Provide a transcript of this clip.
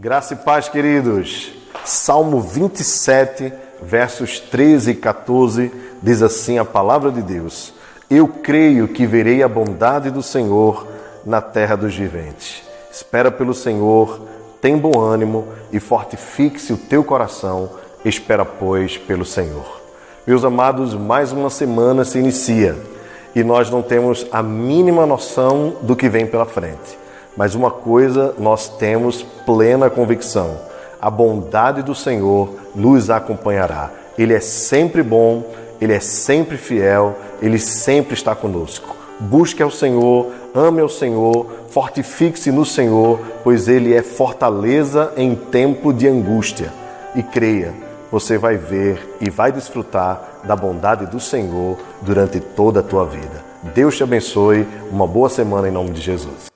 Graça e paz, queridos. Salmo 27, versos 13 e 14, diz assim a palavra de Deus: Eu creio que verei a bondade do Senhor na terra dos viventes. Espera pelo Senhor, tem bom ânimo e fortifique-se o teu coração. Espera, pois, pelo Senhor. Meus amados, mais uma semana se inicia e nós não temos a mínima noção do que vem pela frente. Mas uma coisa nós temos plena convicção: a bondade do Senhor nos acompanhará. Ele é sempre bom, ele é sempre fiel, ele sempre está conosco. Busque ao Senhor, ame ao Senhor, fortifique-se no Senhor, pois ele é fortaleza em tempo de angústia. E creia, você vai ver e vai desfrutar da bondade do Senhor durante toda a tua vida. Deus te abençoe, uma boa semana em nome de Jesus.